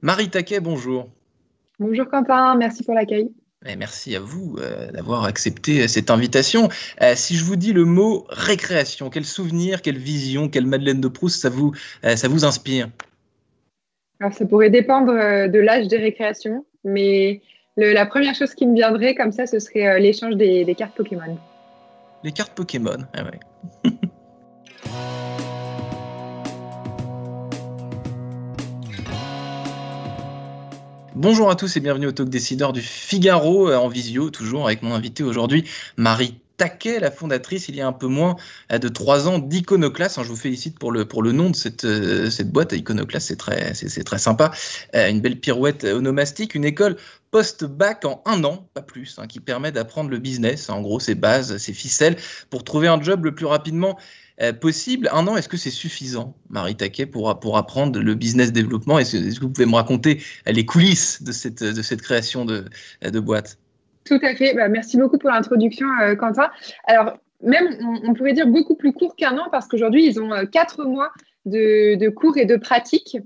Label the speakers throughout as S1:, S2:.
S1: Marie Taquet, bonjour.
S2: Bonjour Quentin, merci pour l'accueil.
S1: Eh, merci à vous euh, d'avoir accepté euh, cette invitation. Euh, si je vous dis le mot récréation, quel souvenir, quelle vision, quelle Madeleine de Proust ça vous, ça vous inspire?
S2: Alors ça pourrait dépendre de l'âge des récréations, mais la première chose qui me viendrait comme ça, ce serait l'échange des, des, cartes Pokémon.
S1: Les cartes Pokémon, ah ouais. Bonjour à tous et bienvenue au Talk Décideur du Figaro euh, en visio, toujours avec mon invité aujourd'hui, Marie Taquet, la fondatrice il y a un peu moins euh, de trois ans d'Iconoclast. Je vous félicite pour le, pour le nom de cette, euh, cette boîte. Iconoclast, c'est très, c'est, très sympa. Une belle pirouette onomastique, une école post-bac en un an, pas plus, hein, qui permet d'apprendre le business, en gros ses bases, ses ficelles, pour trouver un job le plus rapidement euh, possible. Un an, est-ce que c'est suffisant, Marie Taquet, pour, pour apprendre le business développement? Est-ce que vous pouvez me raconter les coulisses de cette, de cette création de, de boîte?
S2: Tout à fait. Bah, merci beaucoup pour l'introduction, euh, Quentin. Alors, même, on, pourrait dire beaucoup plus court qu'un an parce qu'aujourd'hui, ils ont euh, quatre mois de, cours et de pratiques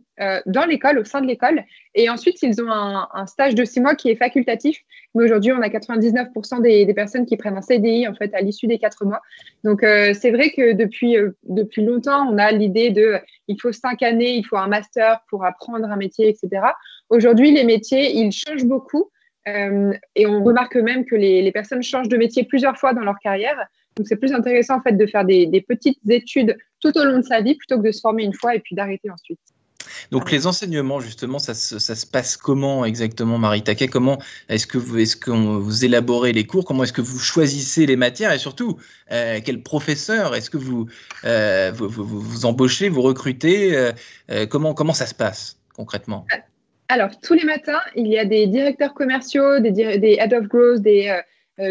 S2: dans l'école, au sein de l'école. Et ensuite, ils ont un, stage de six mois qui est facultatif mais aujourd'hui, on a 99% des, personnes qui prennent un CDI en fait à l'issue des quatre mois. Donc euh, c'est vrai que depuis euh, depuis longtemps, on a l'idée de il faut cinq années, il faut un master pour apprendre un métier, etc. Aujourd'hui, les métiers ils changent beaucoup euh, et on remarque même que les, les, personnes changent de métier plusieurs fois dans leur carrière. Donc c'est plus intéressant en fait de faire des, des petites études tout au long de sa vie plutôt que de se former une fois et puis d'arrêter ensuite.
S1: Donc les enseignements, justement, ça se, passe comment exactement, Marie Taquet? Comment est-ce que vous, que vous élaborez les cours? Comment est-ce que vous choisissez les matières? Et surtout, euh, quel professeur est-ce que vous, euh, vous, embauchez, vous recrutez? Euh, comment, comment ça se passe concrètement?
S2: Alors, tous les matins, il y a des directeurs commerciaux, des, des head of growth, des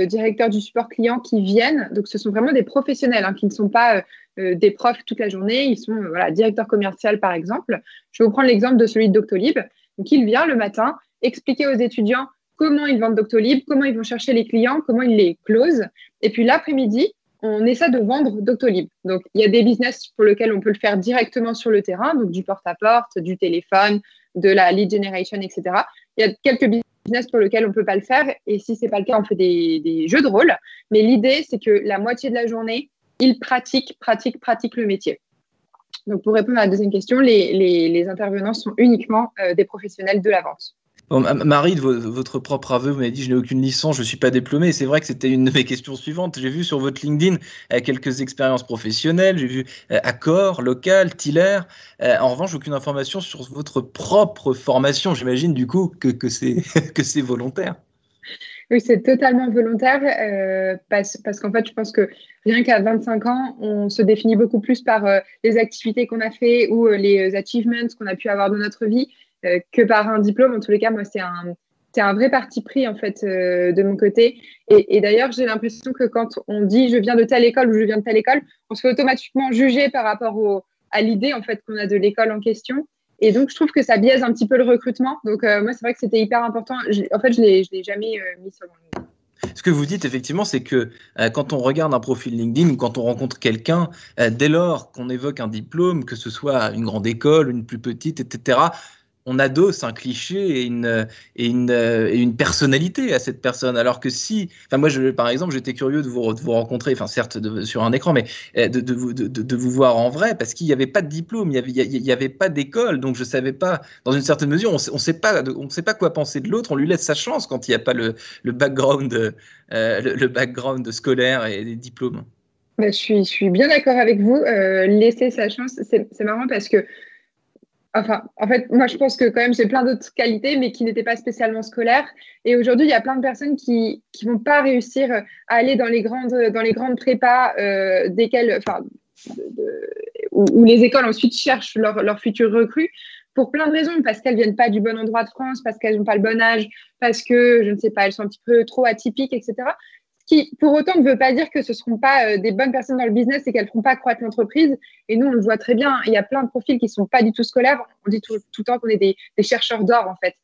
S2: directeurs du support client qui viennent. Donc, ce sont vraiment des professionnels hein, qui ne sont pas euh, des profs toute la journée. Ils sont euh, voilà, directeurs commerciaux, par exemple. Je vais vous prendre l'exemple de celui de Doctolib. Donc, il vient le matin expliquer aux étudiants comment ils vendent Doctolib, comment ils vont chercher les clients, comment ils les closent. Et puis l'après-midi, on essaie de vendre Doctolib. Donc, il y a des business pour lesquels on peut le faire directement sur le terrain, donc du porte-à-porte, du téléphone, de la lead generation, etc. Il y a quelques business pour lesquels on ne peut pas le faire. Et si ce n'est pas le cas, on fait des, des jeux de rôle. Mais l'idée, c'est que la moitié de la journée, ils pratiquent, pratiquent, pratiquent le métier. Donc, pour répondre à la deuxième question, les, intervenants sont uniquement euh, des professionnels de la vente.
S1: Marie, de votre propre aveu, vous m'avez dit je n'ai aucune licence, je ne suis pas diplômé. C'est vrai que c'était une de mes questions suivantes. J'ai vu sur votre LinkedIn euh, quelques expériences professionnelles. J'ai vu euh, Accor, Local, Tiller. en revanche, aucune information sur votre propre formation. J'imagine du coup que, c'est volontaire.
S2: Oui, c'est totalement volontaire euh, parce, qu'en fait, je pense que rien qu'à 25 ans, on se définit beaucoup plus par euh, les activités qu'on a fait ou euh, les achievements qu'on a pu avoir dans notre vie que par un diplôme. En tous les cas, moi, c'est un, c'est un vrai parti pris en fait de mon côté. Et, d'ailleurs, j'ai l'impression que quand on dit je viens de telle école ou je viens de telle école, on se fait automatiquement juger par rapport à l'idée en fait qu'on a de l'école en question. Et donc, je trouve que ça biaise un petit peu le recrutement. Donc, euh, moi, c'est vrai que c'était hyper important. en fait, je ne l'ai jamais euh, mis sur mon
S1: ce que vous dites effectivement, c'est que euh, quand on regarde un profil LinkedIn ou quand on rencontre quelqu'un, dès lors qu'on évoque un diplôme, que ce soit une grande école, une plus petite, etc., on adosse un cliché et une, et une, et une personnalité à cette personne. Alors que si, enfin moi, par exemple, j'étais curieux de vous, de vous rencontrer, enfin certes sur un écran, mais euh, de, de, vous, de, vous voir en vrai, parce qu'il n'y avait pas de diplôme, il n'y avait, avait pas d'école, donc je savais pas, dans une certaine mesure, on ne sait pas, sait pas quoi penser de l'autre, on lui laisse sa chance quand il n'y a pas le, le background, euh, le, background scolaire et des diplômes.
S2: Bah, je, suis, je suis bien d'accord avec vous. Euh, laisser sa chance, c'est marrant parce que Enfin, en fait, moi, je pense que quand même, j'ai plein d'autres qualités, mais qui n'étaient pas spécialement scolaires. Et aujourd'hui, il y a plein de personnes qui ne vont pas réussir à aller dans les grandes, dans les grandes prépas, euh, desquelles, enfin, où, les écoles ensuite cherchent leurs leur futurs recrues pour plein de raisons, parce qu'elles viennent pas du bon endroit de France, parce qu'elles n'ont pas le bon âge, parce que, je ne sais pas, elles sont un petit peu trop atypiques, etc qui, pour autant, ne veut pas dire que ce ne seront pas euh, des bonnes personnes dans le business et qu'elles ne feront pas croître l'entreprise. Et nous, on le voit très bien. Il y a plein de profils qui ne sont pas du tout scolaires. On dit tout, le temps qu'on est des, chercheurs d'or, en fait.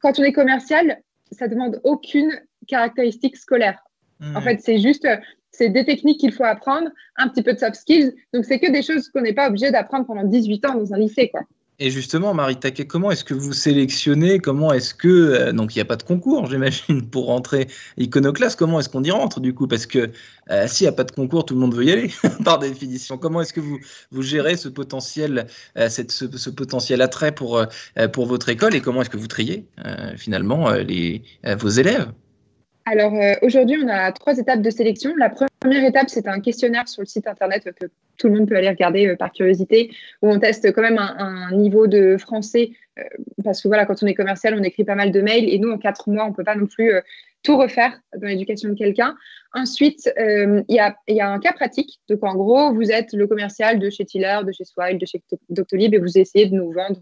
S2: quand on est commercial, ça ne demande aucune caractéristique scolaire. Mmh. En fait, c'est juste, c'est des techniques qu'il faut apprendre, un petit peu de soft skills. Donc, c'est que des choses qu'on n'est pas obligé d'apprendre pendant 18 ans dans un lycée, quoi.
S1: Et justement, Marie Taquet, comment est-ce que vous sélectionnez Comment est-ce que. Euh, donc, il n'y a pas de concours, j'imagine, pour rentrer iconoclaste. Comment est-ce qu'on y rentre, du coup? Parce que euh, s'il n'y a pas de concours, tout le monde veut y aller, par définition. Comment est-ce que vous, gérez ce potentiel, euh, cette, ce, potentiel attrait pour, pour votre école et comment est-ce que vous triez, finalement, vos élèves?
S2: Alors aujourd'hui, on a trois étapes de sélection. La première étape, c'est un questionnaire sur le site internet que tout le monde peut aller regarder euh, par curiosité, où on teste quand même un, niveau de français, euh, parce que voilà, quand on est commercial, on écrit pas mal de mails, et nous, en quatre mois, on peut pas non plus euh, tout refaire dans l'éducation de quelqu'un. Ensuite, il y, a, un cas pratique. Donc, en gros, vous êtes le commercial de chez Tiller, de chez Swile, de chez Doctolib et vous essayez de nous vendre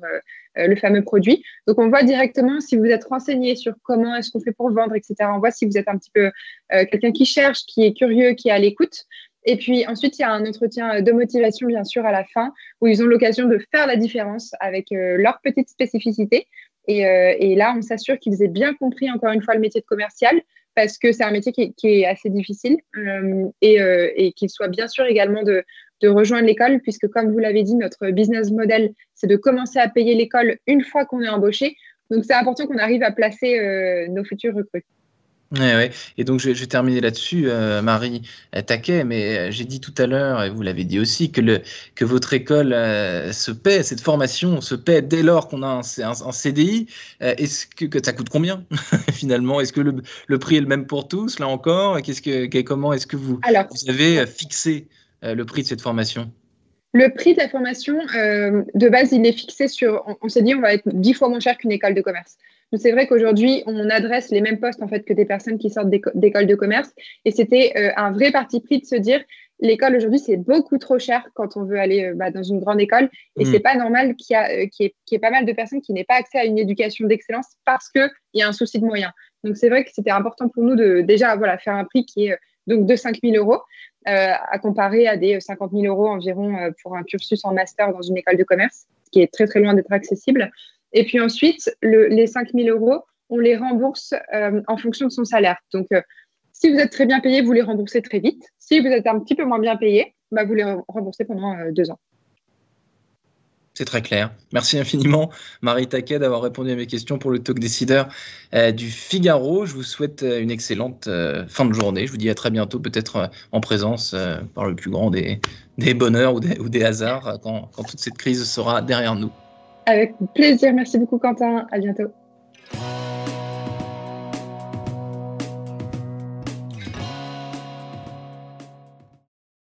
S2: le fameux produit. Donc, on voit directement si vous êtes renseigné sur comment est-ce qu'on fait pour vendre, etc. On voit si vous êtes un petit peu quelqu'un qui cherche, qui est curieux, qui est à l'écoute. Et puis ensuite, il y a un entretien de motivation, bien sûr, à la fin, où ils ont l'occasion de faire la différence avec euh, leurs petites spécificités. Et, euh, et là, on s'assure qu'ils aient bien compris, encore une fois, le métier de commercial, parce que c'est un métier qui est, assez difficile, euh, et, et qu'ils soient bien sûr également de, de rejoindre l'école, puisque comme vous l'avez dit, notre business model, c'est de commencer à payer l'école une fois qu'on est embauché. Donc, c'est important qu'on arrive à placer nos futurs recrues.
S1: Ouais, ouais. Et donc, je, je vais terminer là-dessus, euh, Marie Taquet, mais euh, j'ai dit tout à l'heure, et vous l'avez dit aussi, que, le, que votre école euh, se paie, cette formation se paie dès lors qu'on a un, un, CDI. Est-ce que, que, ça coûte combien, finalement? Est-ce que le, le, prix est le même pour tous, là encore? Qu'est-ce que, Comment est-ce que vous, vous avez fixé le prix de cette formation?
S2: Le prix de la formation, de base, il est fixé sur. On, on s'est dit, on va être dix fois moins cher qu'une école de commerce c'est vrai qu'aujourd'hui, on adresse les mêmes postes en fait que des personnes qui sortent d'écoles de commerce. Et c'était euh, un vrai parti pris de se dire l'école aujourd'hui, c'est beaucoup trop cher quand on veut aller euh, bah, dans une grande école. Et ce mm. c'est pas normal qu'il y, euh, qu y, ait pas mal de personnes qui n'aient pas accès à une éducation d'excellence parce qu'il y a un souci de moyens. Donc, c'est vrai que c'était important pour nous de déjà voilà, faire un prix qui est donc de 5 000 euros. À comparer à des 50 000 euros environ pour un cursus en master dans une école de commerce, ce qui est très très loin d'être accessible. Et puis ensuite, les 5 000 euros, on les rembourse euh, en fonction de son salaire. Donc, euh, si vous êtes très bien payé, vous les remboursez très vite. Si vous êtes un petit peu moins bien payé, bah, vous les remboursez pendant euh, deux ans.
S1: C'est très clair. Merci infiniment, Marie Taquet, d'avoir répondu à mes questions pour le talk décideur du Figaro. Je vous souhaite une excellente fin de journée. Je vous dis à très bientôt, peut-être en présence par le plus grand des, bonheurs ou des, hasards, quand toute cette crise sera derrière nous.
S2: Avec plaisir. Merci beaucoup, Quentin. À bientôt.